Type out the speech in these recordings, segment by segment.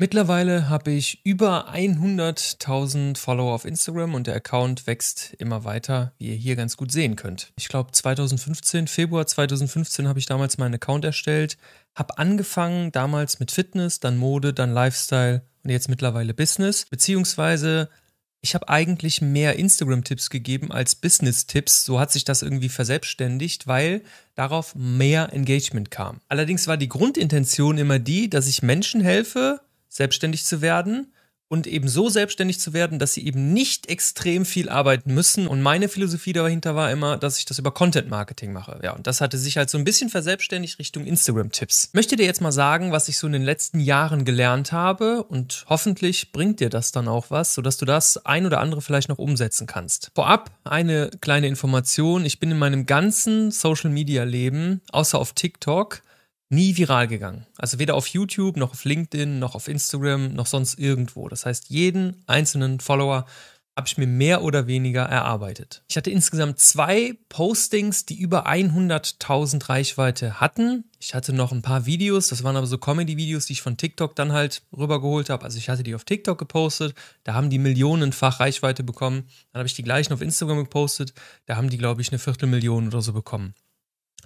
Mittlerweile habe ich über 100.000 Follower auf Instagram und der Account wächst immer weiter, wie ihr hier ganz gut sehen könnt. Ich glaube 2015, Februar 2015 habe ich damals meinen Account erstellt, habe angefangen damals mit Fitness, dann Mode, dann Lifestyle und jetzt mittlerweile Business, beziehungsweise ich habe eigentlich mehr Instagram-Tipps gegeben als Business-Tipps. So hat sich das irgendwie verselbstständigt, weil darauf mehr Engagement kam. Allerdings war die Grundintention immer die, dass ich Menschen helfe, selbstständig zu werden und eben so selbstständig zu werden, dass sie eben nicht extrem viel arbeiten müssen. Und meine Philosophie dahinter war immer, dass ich das über Content Marketing mache. Ja, und das hatte sich halt so ein bisschen verselbstständigt Richtung Instagram-Tipps. Möchte dir jetzt mal sagen, was ich so in den letzten Jahren gelernt habe und hoffentlich bringt dir das dann auch was, sodass du das ein oder andere vielleicht noch umsetzen kannst. Vorab eine kleine Information. Ich bin in meinem ganzen Social Media Leben, außer auf TikTok, nie viral gegangen. Also weder auf YouTube, noch auf LinkedIn, noch auf Instagram, noch sonst irgendwo. Das heißt, jeden einzelnen Follower habe ich mir mehr oder weniger erarbeitet. Ich hatte insgesamt zwei Postings, die über 100.000 Reichweite hatten. Ich hatte noch ein paar Videos, das waren aber so Comedy-Videos, die ich von TikTok dann halt rübergeholt habe. Also ich hatte die auf TikTok gepostet, da haben die millionenfach Reichweite bekommen. Dann habe ich die gleichen auf Instagram gepostet, da haben die, glaube ich, eine Viertelmillion oder so bekommen.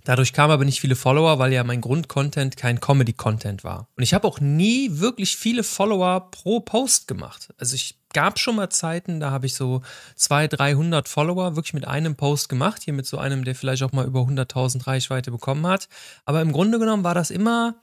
Dadurch kamen aber nicht viele Follower, weil ja mein Grundcontent kein Comedy-Content war. Und ich habe auch nie wirklich viele Follower pro Post gemacht. Also ich gab schon mal Zeiten, da habe ich so 200, 300 Follower wirklich mit einem Post gemacht. Hier mit so einem, der vielleicht auch mal über 100.000 Reichweite bekommen hat. Aber im Grunde genommen war das immer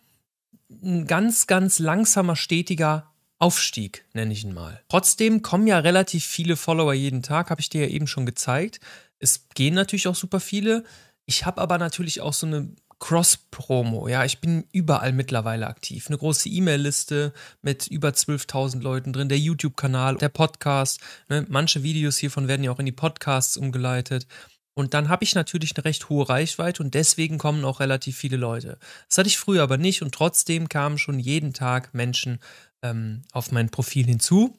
ein ganz, ganz langsamer, stetiger Aufstieg, nenne ich ihn mal. Trotzdem kommen ja relativ viele Follower jeden Tag, habe ich dir ja eben schon gezeigt. Es gehen natürlich auch super viele. Ich habe aber natürlich auch so eine Cross-Promo. Ja, ich bin überall mittlerweile aktiv. Eine große E-Mail-Liste mit über 12.000 Leuten drin, der YouTube-Kanal, der Podcast. Ne? Manche Videos hiervon werden ja auch in die Podcasts umgeleitet. Und dann habe ich natürlich eine recht hohe Reichweite und deswegen kommen auch relativ viele Leute. Das hatte ich früher aber nicht und trotzdem kamen schon jeden Tag Menschen ähm, auf mein Profil hinzu.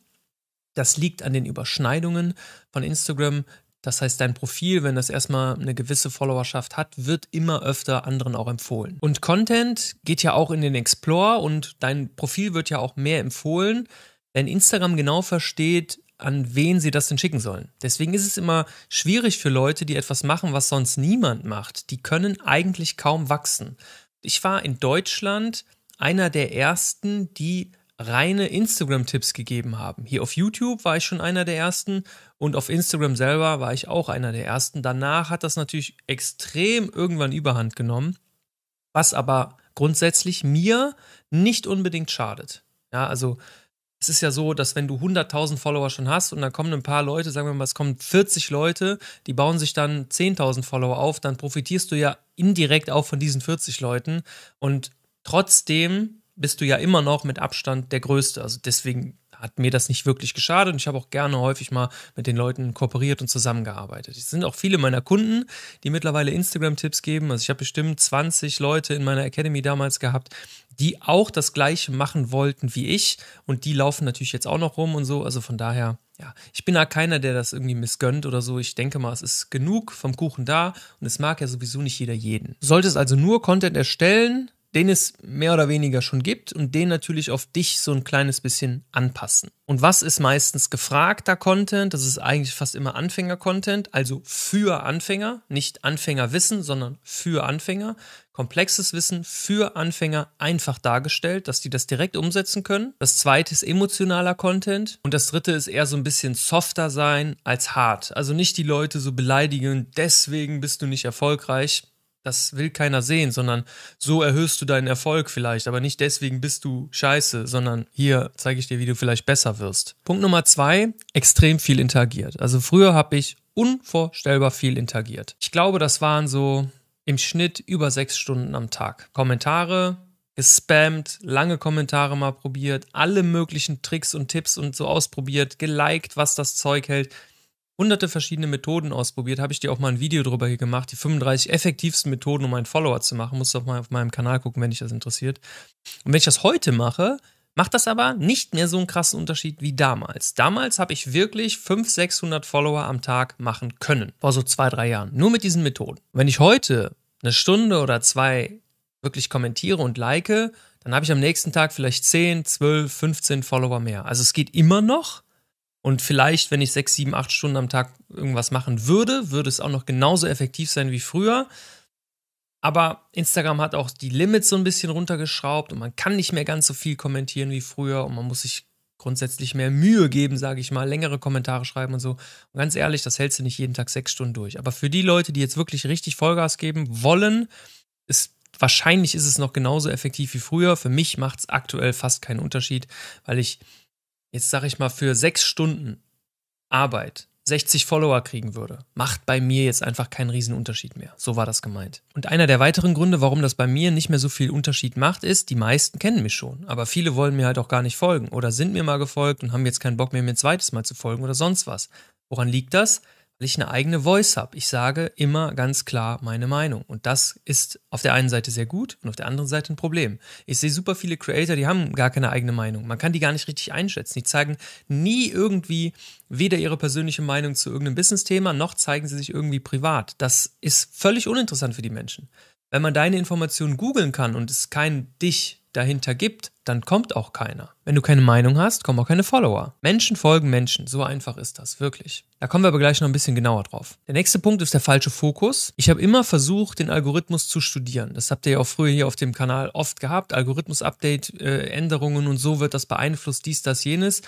Das liegt an den Überschneidungen von Instagram das heißt, dein Profil, wenn das erstmal eine gewisse Followerschaft hat, wird immer öfter anderen auch empfohlen. Und Content geht ja auch in den Explore und dein Profil wird ja auch mehr empfohlen, wenn Instagram genau versteht, an wen sie das denn schicken sollen. Deswegen ist es immer schwierig für Leute, die etwas machen, was sonst niemand macht. Die können eigentlich kaum wachsen. Ich war in Deutschland einer der ersten, die reine Instagram-Tipps gegeben haben. Hier auf YouTube war ich schon einer der ersten und auf Instagram selber war ich auch einer der ersten. Danach hat das natürlich extrem irgendwann überhand genommen, was aber grundsätzlich mir nicht unbedingt schadet. Ja, also es ist ja so, dass wenn du 100.000 Follower schon hast und dann kommen ein paar Leute, sagen wir mal, es kommen 40 Leute, die bauen sich dann 10.000 Follower auf, dann profitierst du ja indirekt auch von diesen 40 Leuten und trotzdem bist du ja immer noch mit Abstand der Größte. Also deswegen hat mir das nicht wirklich geschadet und ich habe auch gerne häufig mal mit den Leuten kooperiert und zusammengearbeitet. Es sind auch viele meiner Kunden, die mittlerweile Instagram-Tipps geben. Also ich habe bestimmt 20 Leute in meiner Academy damals gehabt, die auch das gleiche machen wollten wie ich und die laufen natürlich jetzt auch noch rum und so. Also von daher, ja, ich bin da keiner, der das irgendwie missgönnt oder so. Ich denke mal, es ist genug vom Kuchen da und es mag ja sowieso nicht jeder jeden. Du solltest also nur Content erstellen, den es mehr oder weniger schon gibt und den natürlich auf dich so ein kleines bisschen anpassen. Und was ist meistens gefragter Content? Das ist eigentlich fast immer Anfänger-Content, also für Anfänger, nicht Anfängerwissen, sondern für Anfänger. Komplexes Wissen für Anfänger einfach dargestellt, dass die das direkt umsetzen können. Das zweite ist emotionaler Content und das dritte ist eher so ein bisschen softer sein als hart. Also nicht die Leute so beleidigen, deswegen bist du nicht erfolgreich das will keiner sehen, sondern so erhöhst du deinen Erfolg vielleicht, aber nicht deswegen bist du scheiße, sondern hier zeige ich dir, wie du vielleicht besser wirst. Punkt Nummer zwei, extrem viel interagiert. Also früher habe ich unvorstellbar viel interagiert. Ich glaube, das waren so im Schnitt über sechs Stunden am Tag. Kommentare, gespammt, lange Kommentare mal probiert, alle möglichen Tricks und Tipps und so ausprobiert, geliked, was das Zeug hält hunderte verschiedene Methoden ausprobiert. Habe ich dir auch mal ein Video drüber gemacht. Die 35 effektivsten Methoden, um einen Follower zu machen. Musst du auch mal auf meinem Kanal gucken, wenn dich das interessiert. Und wenn ich das heute mache, macht das aber nicht mehr so einen krassen Unterschied wie damals. Damals habe ich wirklich 500, 600 Follower am Tag machen können. Vor so zwei, drei Jahren. Nur mit diesen Methoden. Wenn ich heute eine Stunde oder zwei wirklich kommentiere und like, dann habe ich am nächsten Tag vielleicht 10, 12, 15 Follower mehr. Also es geht immer noch. Und vielleicht, wenn ich 6, 7, 8 Stunden am Tag irgendwas machen würde, würde es auch noch genauso effektiv sein wie früher. Aber Instagram hat auch die Limits so ein bisschen runtergeschraubt und man kann nicht mehr ganz so viel kommentieren wie früher und man muss sich grundsätzlich mehr Mühe geben, sage ich mal, längere Kommentare schreiben und so. Und ganz ehrlich, das hältst du nicht jeden Tag sechs Stunden durch. Aber für die Leute, die jetzt wirklich richtig Vollgas geben wollen, ist wahrscheinlich ist es noch genauso effektiv wie früher. Für mich macht es aktuell fast keinen Unterschied, weil ich jetzt sage ich mal für sechs Stunden Arbeit 60 Follower kriegen würde, macht bei mir jetzt einfach keinen riesen Unterschied mehr. So war das gemeint. Und einer der weiteren Gründe, warum das bei mir nicht mehr so viel Unterschied macht, ist, die meisten kennen mich schon, aber viele wollen mir halt auch gar nicht folgen oder sind mir mal gefolgt und haben jetzt keinen Bock mehr, mir ein zweites Mal zu folgen oder sonst was. Woran liegt das? Weil ich eine eigene Voice habe. Ich sage immer ganz klar meine Meinung. Und das ist auf der einen Seite sehr gut und auf der anderen Seite ein Problem. Ich sehe super viele Creator, die haben gar keine eigene Meinung. Man kann die gar nicht richtig einschätzen. Die zeigen nie irgendwie weder ihre persönliche Meinung zu irgendeinem Business-Thema, noch zeigen sie sich irgendwie privat. Das ist völlig uninteressant für die Menschen. Wenn man deine Informationen googeln kann und es kein dich dahinter gibt, dann kommt auch keiner. Wenn du keine Meinung hast, kommen auch keine Follower. Menschen folgen Menschen, so einfach ist das, wirklich. Da kommen wir aber gleich noch ein bisschen genauer drauf. Der nächste Punkt ist der falsche Fokus. Ich habe immer versucht, den Algorithmus zu studieren. Das habt ihr ja auch früher hier auf dem Kanal oft gehabt. Algorithmus-Update, äh, Änderungen und so wird das beeinflusst, dies, das, jenes.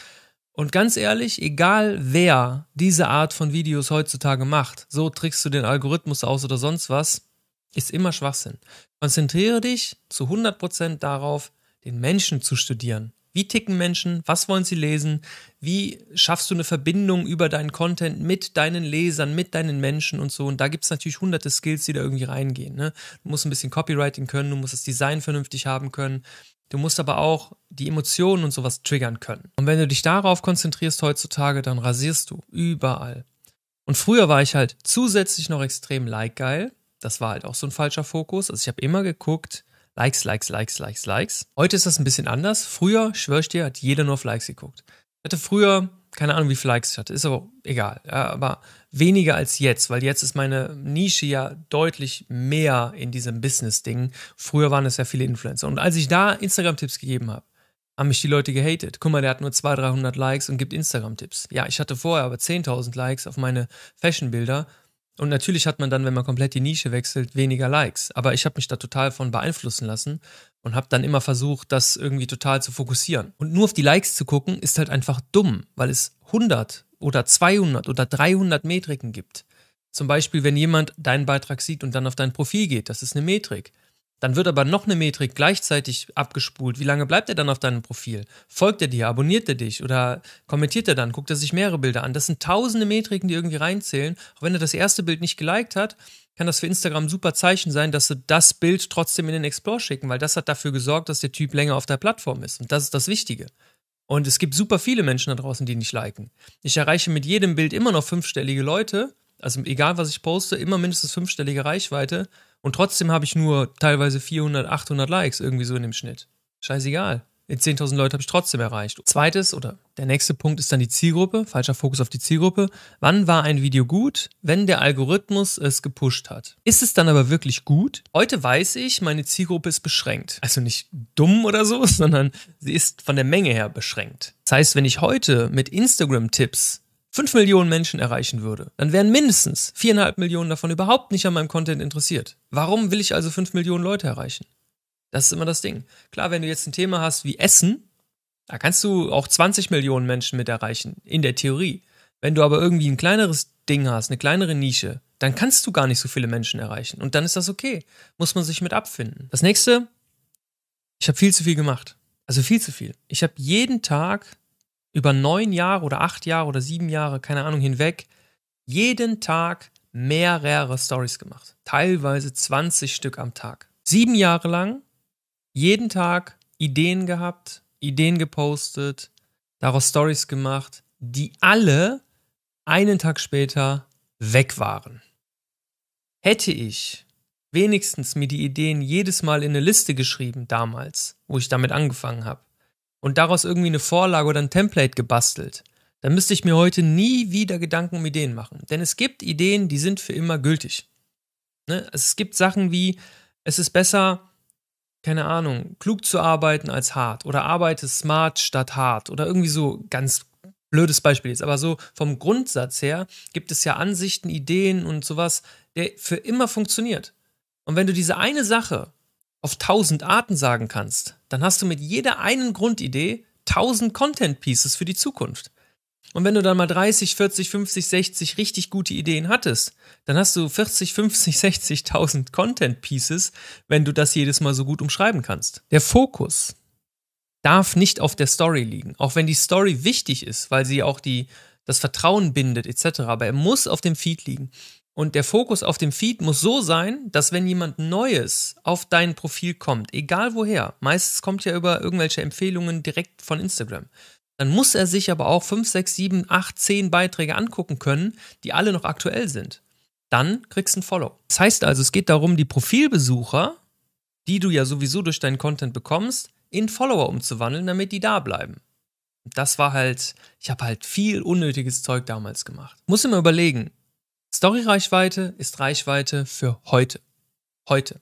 Und ganz ehrlich, egal wer diese Art von Videos heutzutage macht, so trickst du den Algorithmus aus oder sonst was, ist immer Schwachsinn. Konzentriere dich zu 100% darauf, den Menschen zu studieren. Wie ticken Menschen? Was wollen sie lesen? Wie schaffst du eine Verbindung über deinen Content mit deinen Lesern, mit deinen Menschen und so? Und da gibt es natürlich hunderte Skills, die da irgendwie reingehen. Ne? Du musst ein bisschen Copywriting können, du musst das Design vernünftig haben können. Du musst aber auch die Emotionen und sowas triggern können. Und wenn du dich darauf konzentrierst heutzutage, dann rasierst du überall. Und früher war ich halt zusätzlich noch extrem like-geil. Das war halt auch so ein falscher Fokus. Also ich habe immer geguckt, Likes, Likes, Likes, Likes, Likes. Heute ist das ein bisschen anders. Früher, schwör ich dir, hat jeder nur auf Likes geguckt. Ich hatte früher, keine Ahnung, wie viele Likes ich hatte, ist aber egal. Ja, aber weniger als jetzt, weil jetzt ist meine Nische ja deutlich mehr in diesem Business-Ding. Früher waren es ja viele Influencer. Und als ich da Instagram-Tipps gegeben habe, haben mich die Leute gehatet. Guck mal, der hat nur 200, 300 Likes und gibt Instagram-Tipps. Ja, ich hatte vorher aber 10.000 Likes auf meine Fashion-Bilder und natürlich hat man dann, wenn man komplett die Nische wechselt, weniger Likes. Aber ich habe mich da total von beeinflussen lassen und habe dann immer versucht, das irgendwie total zu fokussieren. Und nur auf die Likes zu gucken, ist halt einfach dumm, weil es 100 oder 200 oder 300 Metriken gibt. Zum Beispiel, wenn jemand deinen Beitrag sieht und dann auf dein Profil geht, das ist eine Metrik. Dann wird aber noch eine Metrik gleichzeitig abgespult. Wie lange bleibt er dann auf deinem Profil? Folgt er dir? Abonniert er dich? Oder kommentiert er dann? Guckt er sich mehrere Bilder an? Das sind tausende Metriken, die irgendwie reinzählen. Auch wenn er das erste Bild nicht geliked hat, kann das für Instagram ein super Zeichen sein, dass sie das Bild trotzdem in den Explore schicken, weil das hat dafür gesorgt, dass der Typ länger auf der Plattform ist. Und das ist das Wichtige. Und es gibt super viele Menschen da draußen, die nicht liken. Ich erreiche mit jedem Bild immer noch fünfstellige Leute. Also egal, was ich poste, immer mindestens fünfstellige Reichweite. Und trotzdem habe ich nur teilweise 400, 800 Likes irgendwie so in dem Schnitt. Scheißegal. 10.000 Leute habe ich trotzdem erreicht. Zweites oder der nächste Punkt ist dann die Zielgruppe. Falscher Fokus auf die Zielgruppe. Wann war ein Video gut? Wenn der Algorithmus es gepusht hat. Ist es dann aber wirklich gut? Heute weiß ich, meine Zielgruppe ist beschränkt. Also nicht dumm oder so, sondern sie ist von der Menge her beschränkt. Das heißt, wenn ich heute mit Instagram-Tipps 5 Millionen Menschen erreichen würde, dann wären mindestens 4,5 Millionen davon überhaupt nicht an meinem Content interessiert. Warum will ich also 5 Millionen Leute erreichen? Das ist immer das Ding. Klar, wenn du jetzt ein Thema hast wie Essen, da kannst du auch 20 Millionen Menschen mit erreichen, in der Theorie. Wenn du aber irgendwie ein kleineres Ding hast, eine kleinere Nische, dann kannst du gar nicht so viele Menschen erreichen. Und dann ist das okay. Muss man sich mit abfinden. Das nächste, ich habe viel zu viel gemacht. Also viel zu viel. Ich habe jeden Tag über neun Jahre oder acht Jahre oder sieben Jahre, keine Ahnung, hinweg, jeden Tag mehrere Stories gemacht. Teilweise 20 Stück am Tag. Sieben Jahre lang, jeden Tag Ideen gehabt, Ideen gepostet, daraus Stories gemacht, die alle einen Tag später weg waren. Hätte ich wenigstens mir die Ideen jedes Mal in eine Liste geschrieben damals, wo ich damit angefangen habe, und daraus irgendwie eine Vorlage oder ein Template gebastelt, dann müsste ich mir heute nie wieder Gedanken um Ideen machen. Denn es gibt Ideen, die sind für immer gültig. Ne? Es gibt Sachen wie, es ist besser, keine Ahnung, klug zu arbeiten als hart oder arbeite smart statt hart oder irgendwie so ganz blödes Beispiel jetzt, aber so vom Grundsatz her gibt es ja Ansichten, Ideen und sowas, der für immer funktioniert. Und wenn du diese eine Sache auf tausend Arten sagen kannst, dann hast du mit jeder einen Grundidee tausend Content Pieces für die Zukunft. Und wenn du dann mal 30, 40, 50, 60 richtig gute Ideen hattest, dann hast du 40, 50, 60.000 Content Pieces, wenn du das jedes Mal so gut umschreiben kannst. Der Fokus darf nicht auf der Story liegen, auch wenn die Story wichtig ist, weil sie auch die, das Vertrauen bindet etc. Aber er muss auf dem Feed liegen. Und der Fokus auf dem Feed muss so sein, dass wenn jemand Neues auf dein Profil kommt, egal woher, meistens kommt ja über irgendwelche Empfehlungen direkt von Instagram, dann muss er sich aber auch 5, 6, 7, 8, 10 Beiträge angucken können, die alle noch aktuell sind. Dann kriegst du ein Follow. Das heißt also, es geht darum, die Profilbesucher, die du ja sowieso durch deinen Content bekommst, in Follower umzuwandeln, damit die da bleiben. Das war halt, ich habe halt viel unnötiges Zeug damals gemacht. Muss immer überlegen, Story-Reichweite ist Reichweite für heute. Heute.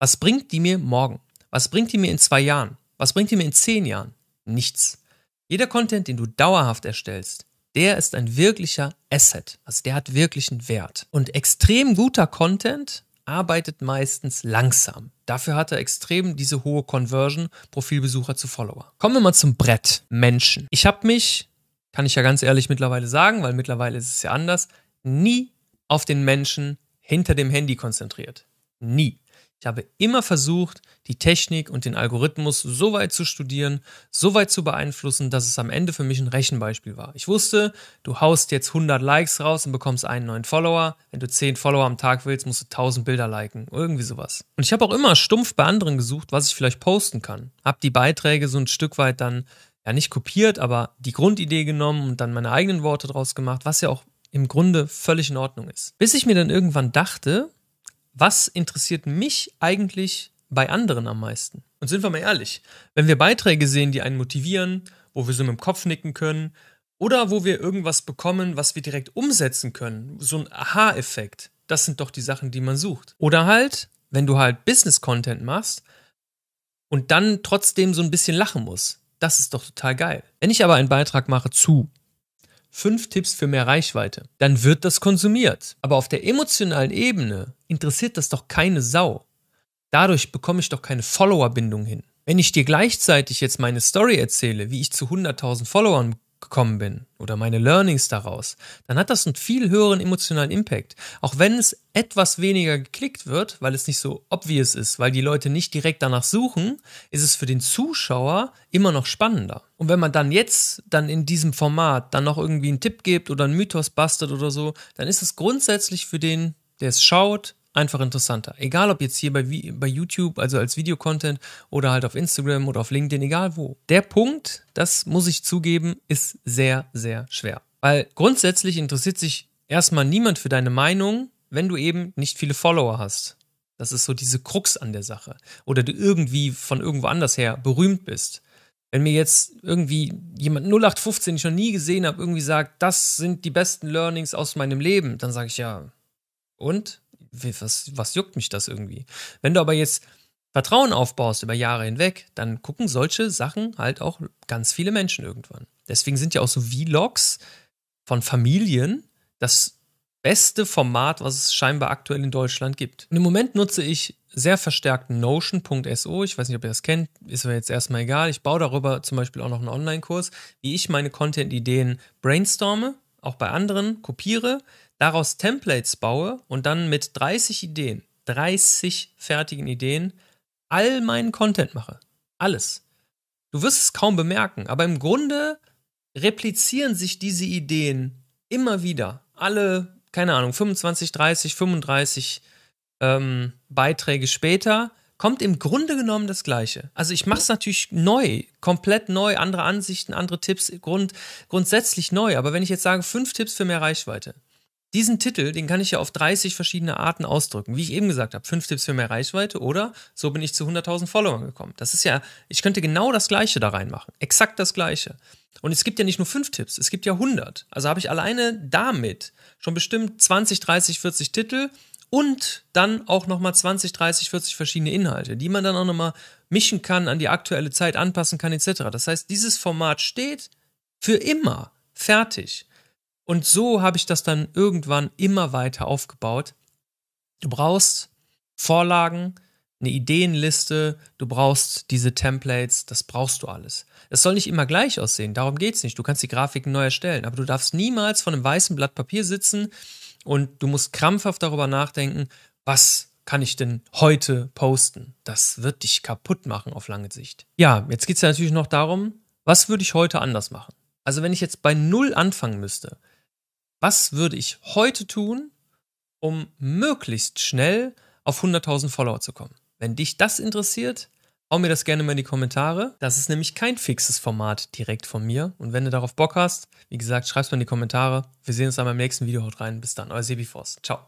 Was bringt die mir morgen? Was bringt die mir in zwei Jahren? Was bringt die mir in zehn Jahren? Nichts. Jeder Content, den du dauerhaft erstellst, der ist ein wirklicher Asset. Also der hat wirklichen Wert. Und extrem guter Content arbeitet meistens langsam. Dafür hat er extrem diese hohe Conversion, Profilbesucher zu Follower. Kommen wir mal zum Brett. Menschen. Ich habe mich, kann ich ja ganz ehrlich mittlerweile sagen, weil mittlerweile ist es ja anders, nie auf den Menschen hinter dem Handy konzentriert. Nie. Ich habe immer versucht, die Technik und den Algorithmus so weit zu studieren, so weit zu beeinflussen, dass es am Ende für mich ein Rechenbeispiel war. Ich wusste, du haust jetzt 100 Likes raus und bekommst einen neuen Follower. Wenn du 10 Follower am Tag willst, musst du 1000 Bilder liken. Irgendwie sowas. Und ich habe auch immer stumpf bei anderen gesucht, was ich vielleicht posten kann. Hab die Beiträge so ein Stück weit dann, ja nicht kopiert, aber die Grundidee genommen und dann meine eigenen Worte draus gemacht, was ja auch im Grunde völlig in Ordnung ist. Bis ich mir dann irgendwann dachte, was interessiert mich eigentlich bei anderen am meisten? Und sind wir mal ehrlich, wenn wir Beiträge sehen, die einen motivieren, wo wir so mit dem Kopf nicken können, oder wo wir irgendwas bekommen, was wir direkt umsetzen können, so ein Aha-Effekt, das sind doch die Sachen, die man sucht. Oder halt, wenn du halt Business-Content machst und dann trotzdem so ein bisschen lachen musst, das ist doch total geil. Wenn ich aber einen Beitrag mache zu fünf Tipps für mehr Reichweite, dann wird das konsumiert. Aber auf der emotionalen Ebene interessiert das doch keine Sau. Dadurch bekomme ich doch keine Followerbindung hin. Wenn ich dir gleichzeitig jetzt meine Story erzähle, wie ich zu 100.000 Followern gekommen bin oder meine Learnings daraus, dann hat das einen viel höheren emotionalen Impact. Auch wenn es etwas weniger geklickt wird, weil es nicht so obvious ist, weil die Leute nicht direkt danach suchen, ist es für den Zuschauer immer noch spannender. Und wenn man dann jetzt dann in diesem Format dann noch irgendwie einen Tipp gibt oder einen Mythos bastet oder so, dann ist es grundsätzlich für den, der es schaut, einfach interessanter. Egal ob jetzt hier bei, bei YouTube, also als Videocontent oder halt auf Instagram oder auf LinkedIn, egal wo. Der Punkt, das muss ich zugeben, ist sehr, sehr schwer. Weil grundsätzlich interessiert sich erstmal niemand für deine Meinung, wenn du eben nicht viele Follower hast. Das ist so diese Krux an der Sache. Oder du irgendwie von irgendwo anders her berühmt bist. Wenn mir jetzt irgendwie jemand 0815, den ich noch nie gesehen habe, irgendwie sagt, das sind die besten Learnings aus meinem Leben, dann sage ich ja, und? Was, was juckt mich das irgendwie? Wenn du aber jetzt Vertrauen aufbaust über Jahre hinweg, dann gucken solche Sachen halt auch ganz viele Menschen irgendwann. Deswegen sind ja auch so Vlogs von Familien das beste Format, was es scheinbar aktuell in Deutschland gibt. Und Im Moment nutze ich sehr verstärkt Notion.so. Ich weiß nicht, ob ihr das kennt, ist mir jetzt erstmal egal. Ich baue darüber zum Beispiel auch noch einen Online-Kurs, wie ich meine Content-Ideen brainstorme, auch bei anderen kopiere, daraus Templates baue und dann mit 30 Ideen, 30 fertigen Ideen, all meinen Content mache. Alles. Du wirst es kaum bemerken, aber im Grunde replizieren sich diese Ideen immer wieder. Alle, keine Ahnung, 25, 30, 35 ähm, Beiträge später kommt im Grunde genommen das Gleiche. Also ich mache es natürlich neu, komplett neu, andere Ansichten, andere Tipps, grund, grundsätzlich neu. Aber wenn ich jetzt sage, fünf Tipps für mehr Reichweite, diesen Titel, den kann ich ja auf 30 verschiedene Arten ausdrücken. Wie ich eben gesagt habe, fünf Tipps für mehr Reichweite oder so bin ich zu 100.000 Followern gekommen. Das ist ja, ich könnte genau das Gleiche da reinmachen. Exakt das Gleiche. Und es gibt ja nicht nur fünf Tipps, es gibt ja 100. Also habe ich alleine damit schon bestimmt 20, 30, 40 Titel und dann auch nochmal 20, 30, 40 verschiedene Inhalte, die man dann auch nochmal mischen kann, an die aktuelle Zeit anpassen kann, etc. Das heißt, dieses Format steht für immer fertig. Und so habe ich das dann irgendwann immer weiter aufgebaut. Du brauchst Vorlagen, eine Ideenliste, du brauchst diese Templates, das brauchst du alles. Es soll nicht immer gleich aussehen, darum geht es nicht. Du kannst die Grafiken neu erstellen, aber du darfst niemals von einem weißen Blatt Papier sitzen und du musst krampfhaft darüber nachdenken, was kann ich denn heute posten? Das wird dich kaputt machen auf lange Sicht. Ja, jetzt geht es ja natürlich noch darum, was würde ich heute anders machen? Also wenn ich jetzt bei Null anfangen müsste, was würde ich heute tun, um möglichst schnell auf 100.000 Follower zu kommen? Wenn dich das interessiert, hau mir das gerne mal in die Kommentare. Das ist nämlich kein fixes Format direkt von mir. Und wenn du darauf Bock hast, wie gesagt, schreib's mal in die Kommentare. Wir sehen uns dann beim nächsten Video. Haut rein. Bis dann. Euer Sebi Forst. Ciao.